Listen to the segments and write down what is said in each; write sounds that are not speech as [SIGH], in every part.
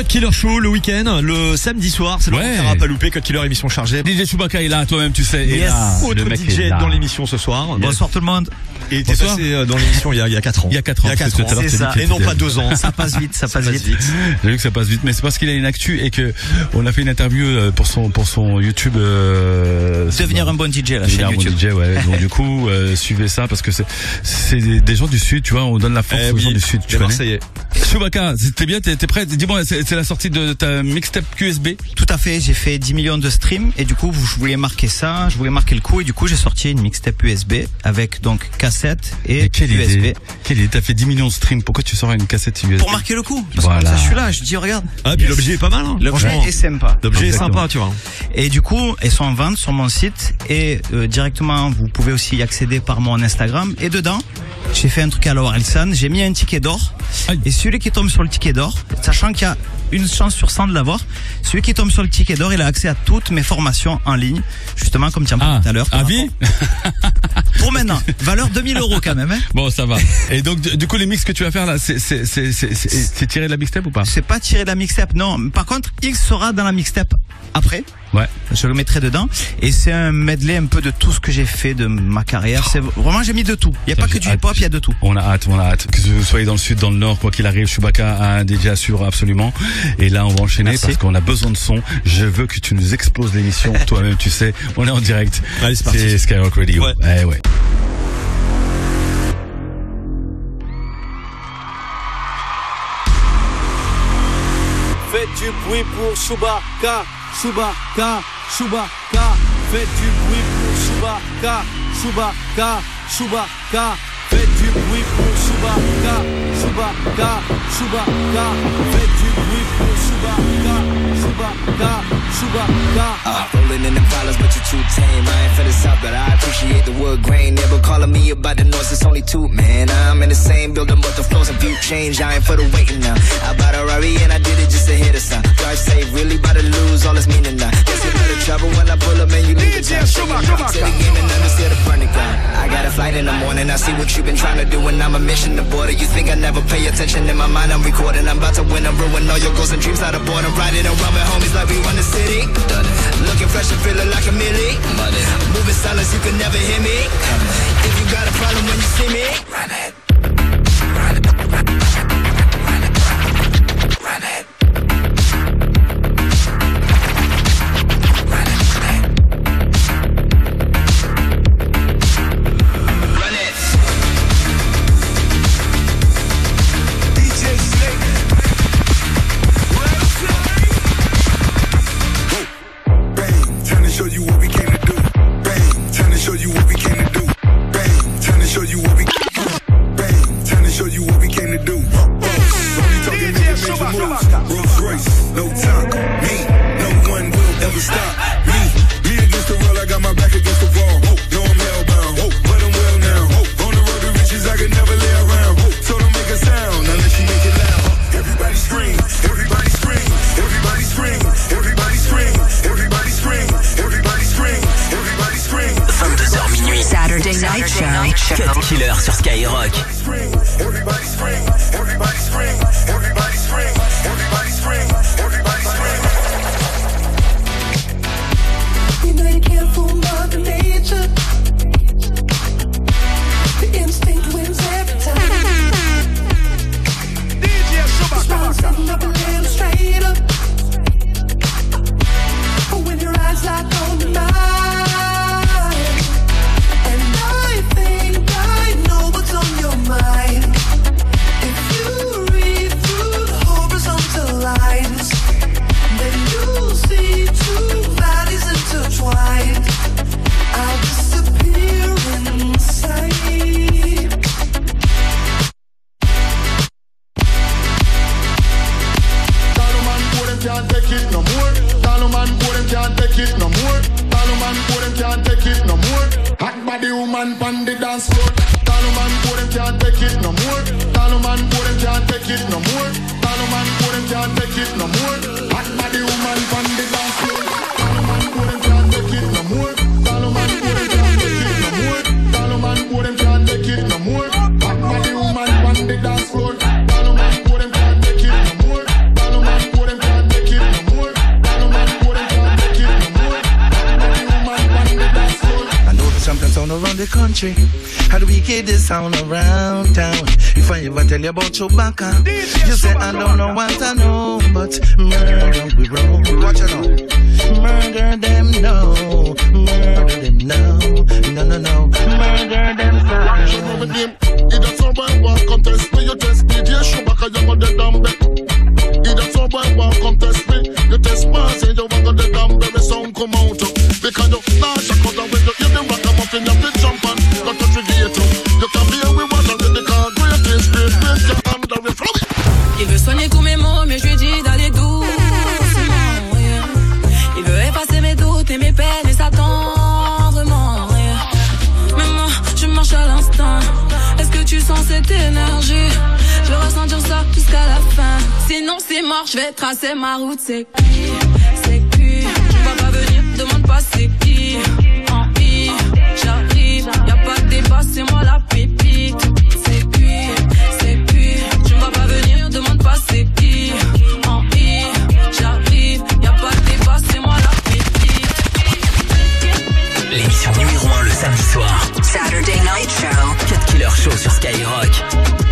Cut Killer Show le week-end, le samedi soir, c'est le Ouais. moment qu'on pas loupé, Cut Killer émission chargée. DJ Chewbacca est là, toi-même, tu sais. Et Yes, là, autre le DJ est là. dans l'émission ce soir. Bonsoir tout le monde. Et t'es Bonsoir. passé euh, dans l'émission il y a, il y a 4 ans. Il y a 4 ans. Il y a parce 4 que ans. tout à l'heure, C'est ça. Et non pas 2 ans. Ça passe vite, ça passe passe vite. vite. J'ai vu que ça passe vite, mais c'est parce qu'il a une actu et que on a fait une interview euh, pour son pour son YouTube. Euh, Devenir un bon DJ, la Devenir chaîne un bon YouTube. DJ, ouais. [LAUGHS] Donc du coup, euh, suivez ça parce que c'est c'est des, gens du sud, tu vois. On donne la force Eh aux gens du sud. Tu connais Marseillais. Chewbacca, t'es bien, t'es t'es prêt? Dis-moi, c'est c'est la sortie de ta mixtape QSB. Tout à fait, j'ai fait 10 millions de streams et du coup, je voulais marquer ça, je voulais marquer le coup et du coup, j'ai sorti une mixtape USB avec donc cassette et, Et quelle USB. idée Quelle idée T'as fait 10 millions de streams. Pourquoi tu sors une cassette USB Pour marquer le coup. Parce Voilà. que comme ça, je suis là, je dis regarde. Ah, puis l'objet est pas mal, hein. L'objet est sympa. L'objet est sympa, tu vois. Et du coup, elles sont en vente sur mon site et euh, directement, vous pouvez aussi y accéder par mon Instagram. Et dedans, j'ai fait un truc à la Orelsan, j'ai mis un ticket d'or. Et celui qui tombe sur le ticket d'or, sachant qu'il y a une chance sur 100 de l'avoir, celui qui tombe sur le ticket d'or, il a accès à toutes mes formations en ligne, justement comme tu en parlais Ah, tout à l'heure. vie rapport- [LAUGHS] Pour maintenant, valeur 2000 euros quand même. Hein. Bon, ça va. Et donc, du coup, les mix que tu vas faire là, c'est tiré de la mixtape ou pas C'est pas tiré de la mixtape, non. Par contre, il sera dans la mixtape après. Ouais. Je le mettrai dedans. Et c'est un medley un peu de tout ce que j'ai fait de ma carrière. C'est vraiment, j'ai mis de tout. Il y a Ça, pas que du hip-hop, il y a de tout. On a hâte, on a hâte. Que vous soyez dans le sud, dans le nord, quoi qu'il arrive, Chewbacca a un DJ assure absolument. Et là, on va enchaîner Merci. parce qu'on a besoin de son. Je veux que tu nous exploses l'émission. [LAUGHS] Toi-même, tu sais, on est en direct. Allez, c'est parti. C'est Skyrock Radio. Ouais. Eh ouais. Faites du bruit pour Chewbacca, Chewbacca, Chewbacca. Faites du bruit pour Chewbacca, Chewbacca, Chewbacca. Faites du bruit pour Chewbacca, Chewbacca, Chewbacca. Faites du bruit pour Chewbacca, Chewbacca, Chewbacca. Uh, rolling in the dollars, but you're too tame. I ain't for the south, but I appreciate the wood grain. Never calling me about the noise, it's only two, man. I'm in the same building, but the flows and view change. I ain't for the waiting now. I bought a Rari and I did it just to hit a sign. Drive safe, really about to lose all its meaning now. Guess you better trouble when I pull up and you leave it down. To the game and understand the burn. I got a flight in the morning, I see what you've been trying to do, and I'm a mission to border. You think I never pay attention in my mind? I'm recording. I'm about to win and ruin all your goals and dreams out of boredom. Riding around with homies like we run the city. Looking fresh and feeling like a millie. Moving silence, you can never hear me. If you got a problem when you see me, run it. Sound around town. If I ever tell you about Chewbacca, you say I don't know what I know, but murder we roll. Watch it now. Murder them no, murder them no, no no no, murder them no. A son boy walk contest me, you test me, dear Chewbacca, you want the dumb Il a son boy walk contest me, you test me, say you want the dumb me sound come out. Because you launch a cut when the s'attendre moi, je marche à l'instant. Est-ce que tu sens cette énergie? Je veux ressentir ça jusqu'à la fin. Sinon, c'est mort, je vais tracer ma route. C'est qui C'est qui Tu vas pas venir, demande pas c'est qui. En I, j'arrive, y a pas de débat, c'est moi la Saturday Night Show. 4 Killer Show sur Skyrock.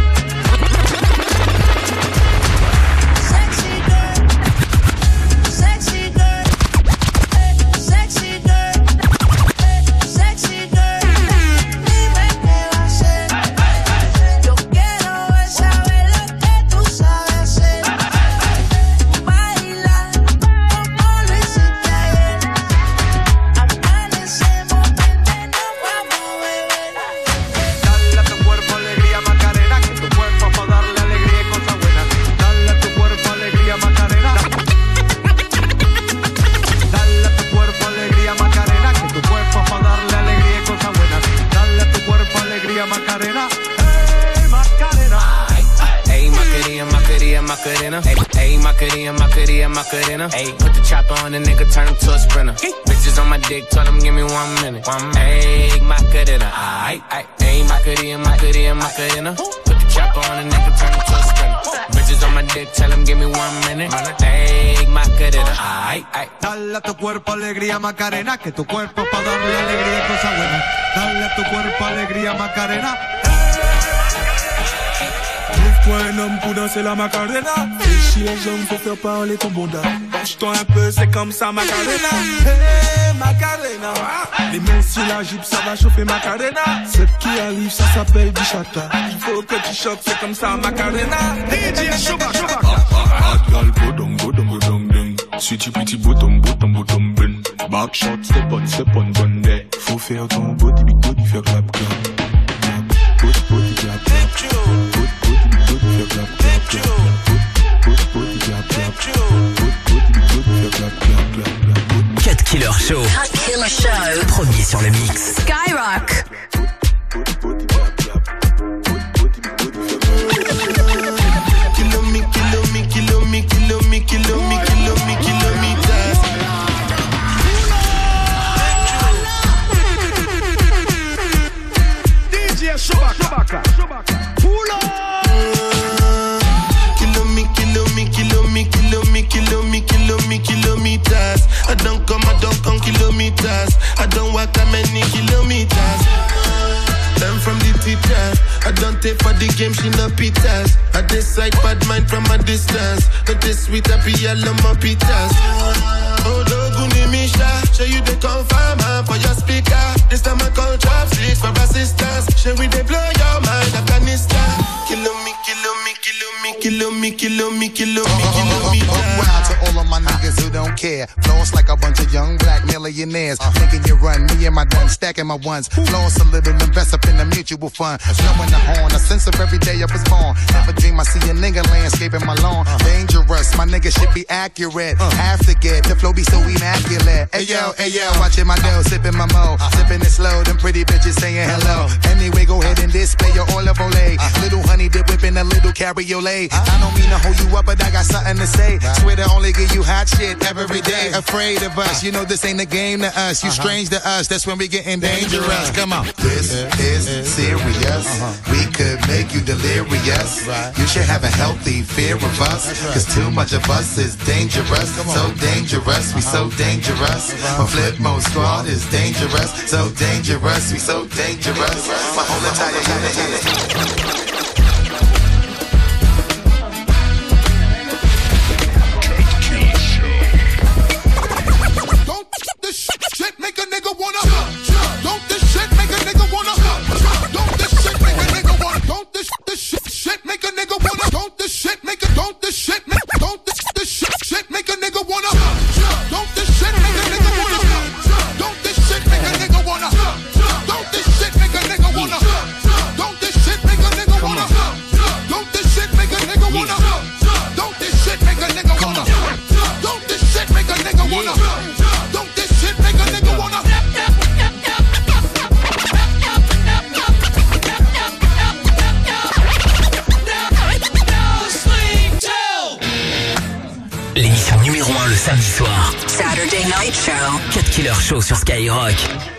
Alegría Macarena, que tu cuerpo para darle alegría y cosas buenas. Dale a tu cuerpo alegría Macarena. Trouve-toi un homme pour danser la macarena Fléchis les jambes pour faire parler ton bonda Penche-toi un peu, c'est comme ça macarena Hey macarena Les mains sur la jupe, ça va chauffer macarena Ce qui arrive, ça s'appelle du chata Il faut que tu choques, c'est comme ça macarena DJ Hot girl, go down, go down, go down, down. Sweetie, pretty, bottom, bottom, bottom. Back shot, step on, step on, there. Faut faire ton body, big body, faire clap, clap. Clap. Body, body, clap, clap. Body, body, big body, faire clap, clap, clap. Body, body, clap, clap. Body, body, big body, faire clap, clap, clap, clap. 4 Killer Show. Cut Killer Show. Premier sur le mix. Skyrock. Kilo me, kilo me, kilo me, kilo me, kilo me, Chewbacca. Pull me, kilo me, kilo me, kilo me, kilo me, kilo me, kilometers. I don't come, I don't come kilometers. I don't walk that many kilometers. Learn from the teacher. I don't take for the game, she no pitas. I decide bad mind from a distance. But this sweet, I be all on my pitas. Oh, Doguni Misha, show you the confirm uh, for your speaker. This time I call trap for assistance. Show we they blow your mind, Afghanistan. Kilo me, kilo me, kilo me, kilo me, kilo me, kilo me, kilo me. Wild to all of my niggas who don't care. Floss like a bunch of young black millionaires. Making you run, me and my done stacking my ones. Floss a little, invest up in the mutual fund. Blowing the horn, a sense of every day I was born. Never dream I see a nigga landscaping my lawn. Dangerous, my nigga should be accurate. Have to get the flow Kobe so immaculate. Ayo, ayo, watching my dough, sipping my mo. Sipping it slow, them pretty bitches saying hello. Anyway, go ahead and display your olive olay. Little honey dip whipping a little cabriolet. I don't mean to hold you up, but I got something to say. Twitter only give you hot shit every day. Afraid of us, you know this ain't a game to us. You uh-huh. strange to us, that's when we getting dangerous. Come on. This is serious. Uh-huh. We could make you delirious. You should have a healthy fear of us. Cause too much of us is dangerous. So dangerous dangerous, we so dangerous. My flip mode squad is dangerous, so dangerous, we so dangerous. My whole entire unit 4 killer show sur Skyrock.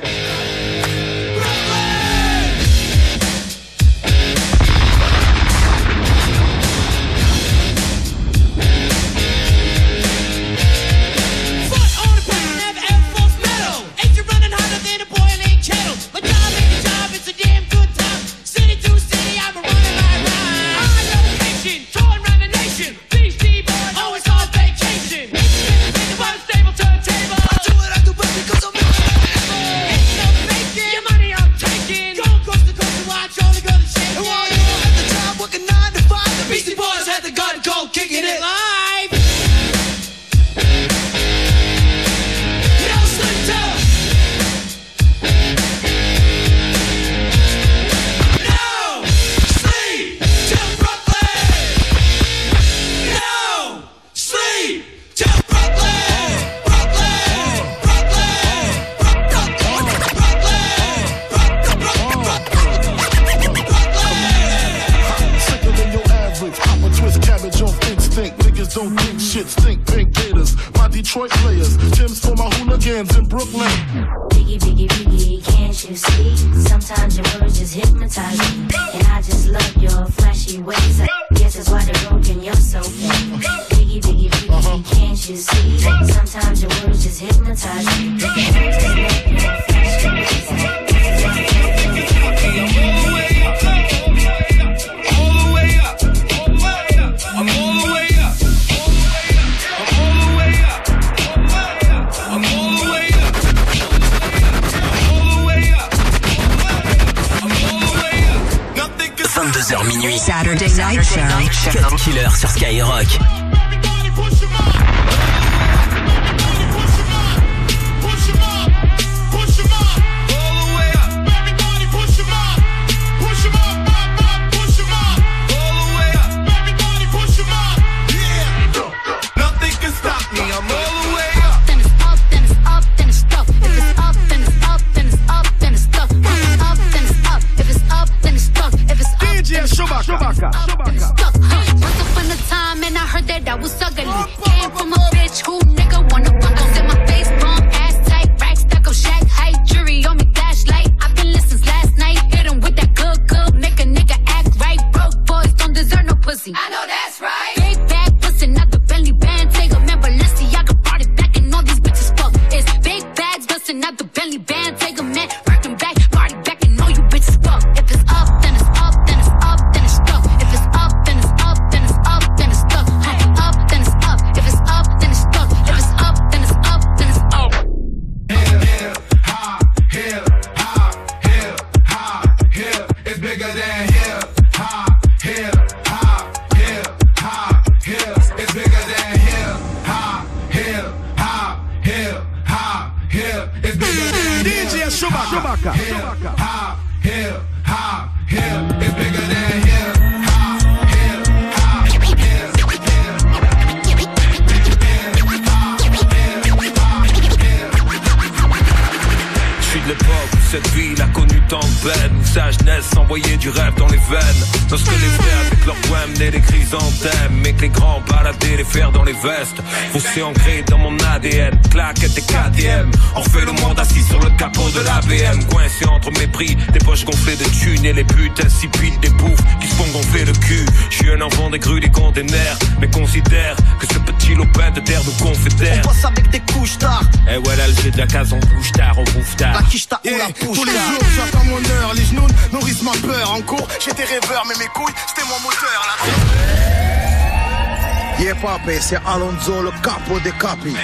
Saturday, Saturday Night, Show. Night Show. Cut Killer sur Skyrock. Amener des chrysanthèmes. Mais que les grands baladaient les fers dans les vestes. Fossé ancré dans mon ADN, claquettes et KTM. On fait le monde assis sur le capot de la BM. Coincé entre mépris, des poches gonflées de thunes et les putes insipides des bouffes qui se font gonfler le cul. Je suis un enfant des grues des containers, mais considère que ce petit lopin de terre nous confédère. On bosse avec des couches tard. Eh ouais, l'Alger de la case, on bouge tard, on bouffe tard. La quiche ou la pouche tous les jours, j'attends mon heure. Les genoux nourrissent ma peur. En cours, j'étais rêveur, mais mes couilles, c'était mon moteur. La Yeah, papé, c'est Alonso, le capo des capis.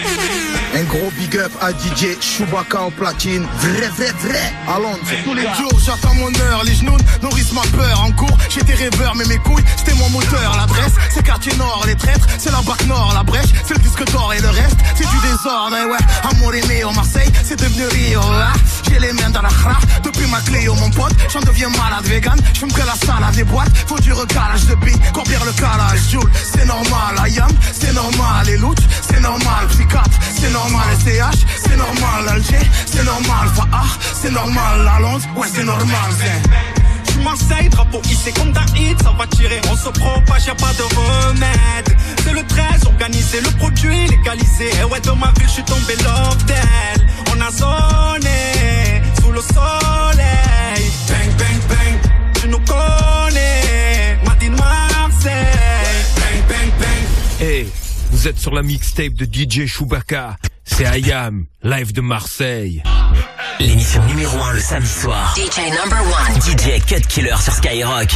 Un gros big up à DJ Chewbacca en platine. Vrai, vrai, vrai. Alonso. Tous les jours, j'attends mon heure. Les genoux nourrissent ma peur. En cours, j'étais rêveur, mais mes couilles, c'était mon moteur. L'adresse, c'est quartier nord. Les traîtres, c'est la bac nord. La brèche, c'est le disque d'or. Et le reste, c'est du désordre. Et ouais, amour et au Marseille, c'est devenu Rio. ah. J'ai les mains dans la khra. Depuis ma clé, mon pote, j'en deviens malade vegan. J'fume que la salade des boîtes. Faut du recalage de billes. Combien le calage, Joule, c'est normal. Alger, c'est normal. Fahar, c'est normal. La Londres, ouais, c'est normal. J'suis Marseille, drapeau hissé comme Daïd, ça va tirer, on se propage, y'a pas de remède. C'est le 13, organisé, le produit légalisé. Et ouais, dans ma ville, j'suis tombé love d'elle. On a zoné, sous le soleil. Bang, bang, bang, tu nous connais. Madine Marseille. Bang, bang, bang. Hey, vous êtes sur la mixtape de DJ Chewbacca. C'est Ayam, live de Marseille. L'émission numéro 1 le samedi soir. DJ number one. DJ Cut Killer sur Skyrock.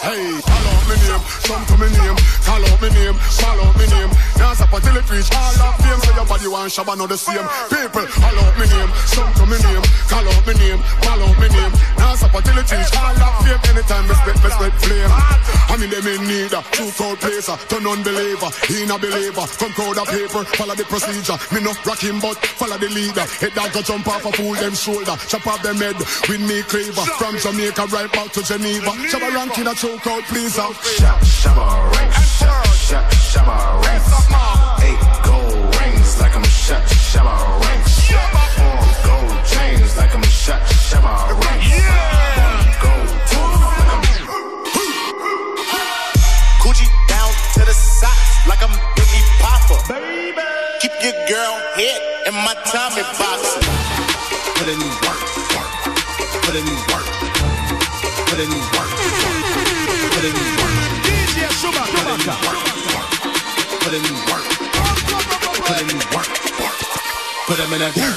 Hey, call out my name, come to my name, call out my name, call out my name. Now stop until it reach all of fame. So your body want shabba know the same. People, call out my name, come to my name, call out my name, call out my name. Just up until the trees fall off fame Anytime me spit, me spit flame I mean them in need a true cold placer Turn unbeliever, he not believer Come crowd of paper, follow the procedure Me no rock him but follow the leader Head dog go jump off a fool them shoulder Chop off them head with me cleaver From Jamaica right back to Geneva Shabba ranking a true cold pleaser Shabba rank, shabba rank Yeah.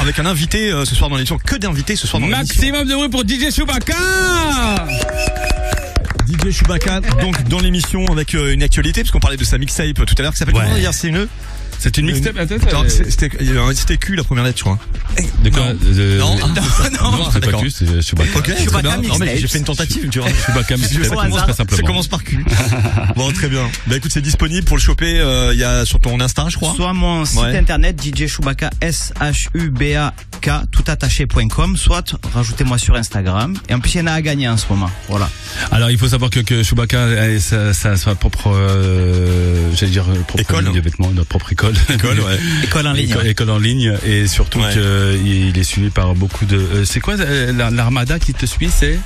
Avec un invité euh, ce soir dans l'émission. Que d'invités ce soir dans l'émission. Maximum de bruit pour DJ Chewbacca DJ Chewbacca, donc dans l'émission avec euh, une actualité, parce qu'on parlait de sa mixtape tout à l'heure, qui s'appelle comment dire C'est une. C'est une mixtape, attends, Attends, c'est- C'était Q la première lettre, je crois. De quoi Non, [LAUGHS] non, non, c'est pas. Q, c'est Chewbacca. Ok, mais j'ai fait une tentative, tu vois. Chewbacca mixtape, Ça commence- très simplement. Ça commence par Q. bon, très bien. Bah écoute, c'est disponible pour le choper. euh, Il y a sur ton Insta, je crois. Soit mon site internet DJ Chewbacca S H U B A K toutattaché.com, soit rajoutez-moi sur Instagram. Et en plus il y en a à gagner en ce moment. Voilà. Alors il faut savoir que, que Chewbacca a sa, sa, sa propre, euh, j'allais dire euh, propre École. de vêtements, notre propre école. [LAUGHS] École, ouais. École en ligne. École, en ligne et surtout Ouais. qu'il est suivi par beaucoup de. euh, c'est quoi euh, la- l'armada qui te suit C'est?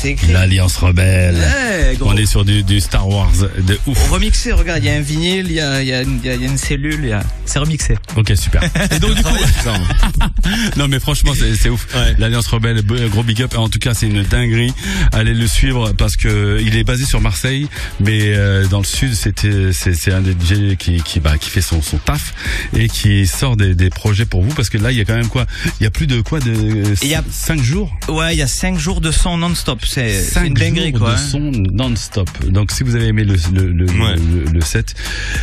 C'est écrit. l'Alliance rebelle. Ouais. On est sur du, du Star Wars de ouf. Remixé, regarde, il y a un vinyle, il y a, y a y a- une cellule, il y a... c'est remixé. Ok super. [LAUGHS] Et donc du coup, [LAUGHS] non mais franchement c'est ouf. L'Alliance rebelle, gros big up. En tout cas c'est une dinguerie. Allez le suivre parce que il est basé sur Marseille, mais euh, dans le sud c'était c'est un des DJ qui qui bah qui fait son son taf et qui sort des, des projets pour vous parce que là il y a quand même quoi? Il y a plus de quoi de Il y a- 5 jours? Ouais, il y a 5 jours de son non-stop. C'est une dinguerie, quoi. de hein. son non-stop. Donc si vous avez aimé le, le, le, le, le set,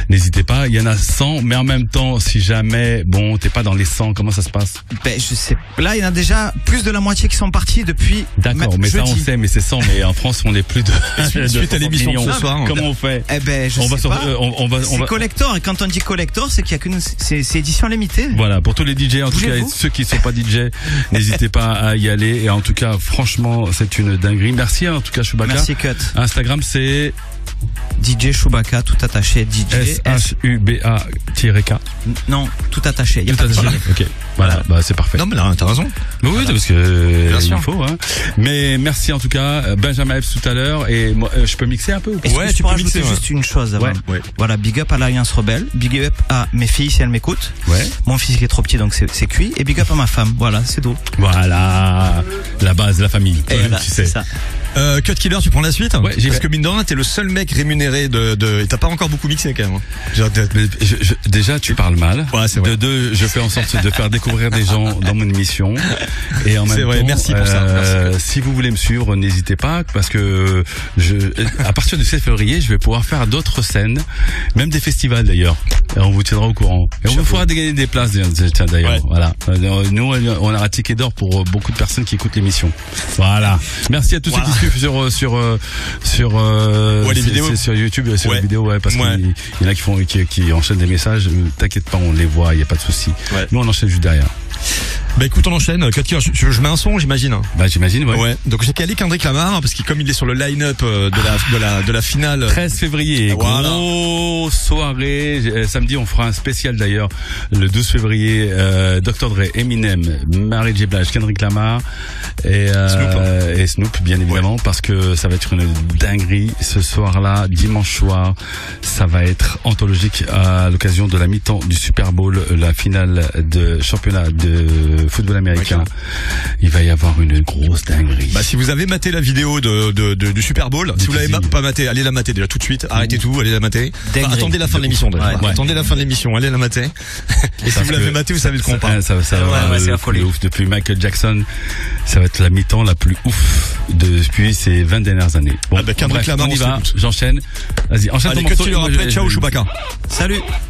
n'hésitez pas. Il y en a 100, mais en même temps, si jamais, bon, t'es pas dans les 100, comment ça se passe? Ben, je sais. Là, il y en a déjà plus de la moitié qui sont partis depuis. D'accord, ma- mais ça on sait, mais c'est 100, mais en France on est plus de. Suite- [LAUGHS] de suite à 60 l'émission ce soir. Comment on fait? Eh ben, je on sais va sur- pas. euh, on, on va, on C'est va- collector. Et quand on dit collector, c'est qu'il y a qu'une, c'est, édition limitée. Voilà, pour tous les DJ, en tout cas, ceux qui sont pas DJ, n'hésitez pas à y aller. Et en tout cas, franchement, c'est une dinguerie. Merci, hein, en tout cas, Chewbacca. Merci, Cut. Instagram, c'est DJ Chewbacca, tout attaché. DJ S-H-U-B-A-K. Non, tout attaché. Il y a Tout pas de attaché. Ok, voilà, bah c'est parfait. Non, mais là, t'as raison. Oui, parce que Bien sûr. il faut. Hein. Mais merci en tout cas, Benjamin Epps tout à l'heure. Et moi, euh, je peux mixer un peu ou pas? Que je peux rajouter juste une chose avant? Ouais. Ouais. Voilà, big up à l'Alliance Rebelle, big up à mes filles si elles m'écoutent. Ouais. Mon fils qui est trop petit donc c'est cuit. Et big up à ma femme, voilà, c'est tout. Voilà, la base, la famille. Et Toi, voilà, tu sais. c'est ça. Euh, Cut Killer, tu prends la suite Ouais, j'y Parce que mine de rien, t'es le seul mec rémunéré de. de... Et t'as pas encore beaucoup mixé quand même. hein. Genre, je- je- déjà, tu parles mal. Ouais, c'est vrai. De deux, je fais en sorte de faire découvrir des gens dans mon émission. Et en C'est même vrai, temps, merci pour ça, euh, si vous voulez me suivre, n'hésitez pas parce que je, à partir du 7 février, je vais pouvoir faire d'autres scènes, même des festivals d'ailleurs. Et on vous tiendra au courant. Et on vous fera gagner des places tiens, d'ailleurs. Ouais. Voilà. Euh, Nous, on a un ticket d'or pour euh, beaucoup de personnes qui écoutent l'émission. Voilà. Merci à tous Voilà. ceux qui sur euh, sur euh, sur euh, Ouais, les c'est- vidéos. c'est sur YouTube, sur Ouais. les vidéos, ouais, parce Ouais. qu'il il y en a qui font qui, qui enchaînent des messages. T'inquiète pas, on les voit, il y a pas de souci. Ouais. Nous, on enchaîne juste derrière. Bah écoute, on enchaîne. Cut Killer, je, je mets un son, j'imagine. Bah, j'imagine, ouais. Ouais. Donc j'ai calé Kendrick Lamar parce que comme il est sur le line-up euh, de la de la de la finale. 13 février, Voilà. grosse soirée. Euh, Samedi, on fera un spécial d'ailleurs. Le 12 février, euh, Dr. Dre, Eminem, Mary J. Blige, Kendrick Lamar et, euh, et Snoop, bien évidemment, parce que ça va être une dinguerie ce soir-là, dimanche soir. Ça va être anthologique à l'occasion de la mi-temps du Super Bowl, la finale de championnat de football américain. Il va y avoir une grosse dinguerie. Bah si vous avez maté la vidéo de, de, de- du Super Bowl, si vous l'avez ma- pas maté, allez la mater déjà tout de suite. Arrêtez tout, allez la mater. Enfin, attendez la fin de l'émission. Ouais. Attendez la fin de l'émission, allez la mater. Et si vous l'avez maté, vous savez de quoi on ça, parle. ça, ça Ouais, va ouais, c'est ouf. Depuis Michael Jackson, ça va être la mi-temps la plus ouf depuis ces 20 dernières années. Bon, Ah bah, bref, on y va. J'enchaîne. Vas-y, enchaîne Allez, ton morceau. Moi, après, ciao Chewbacca. Salut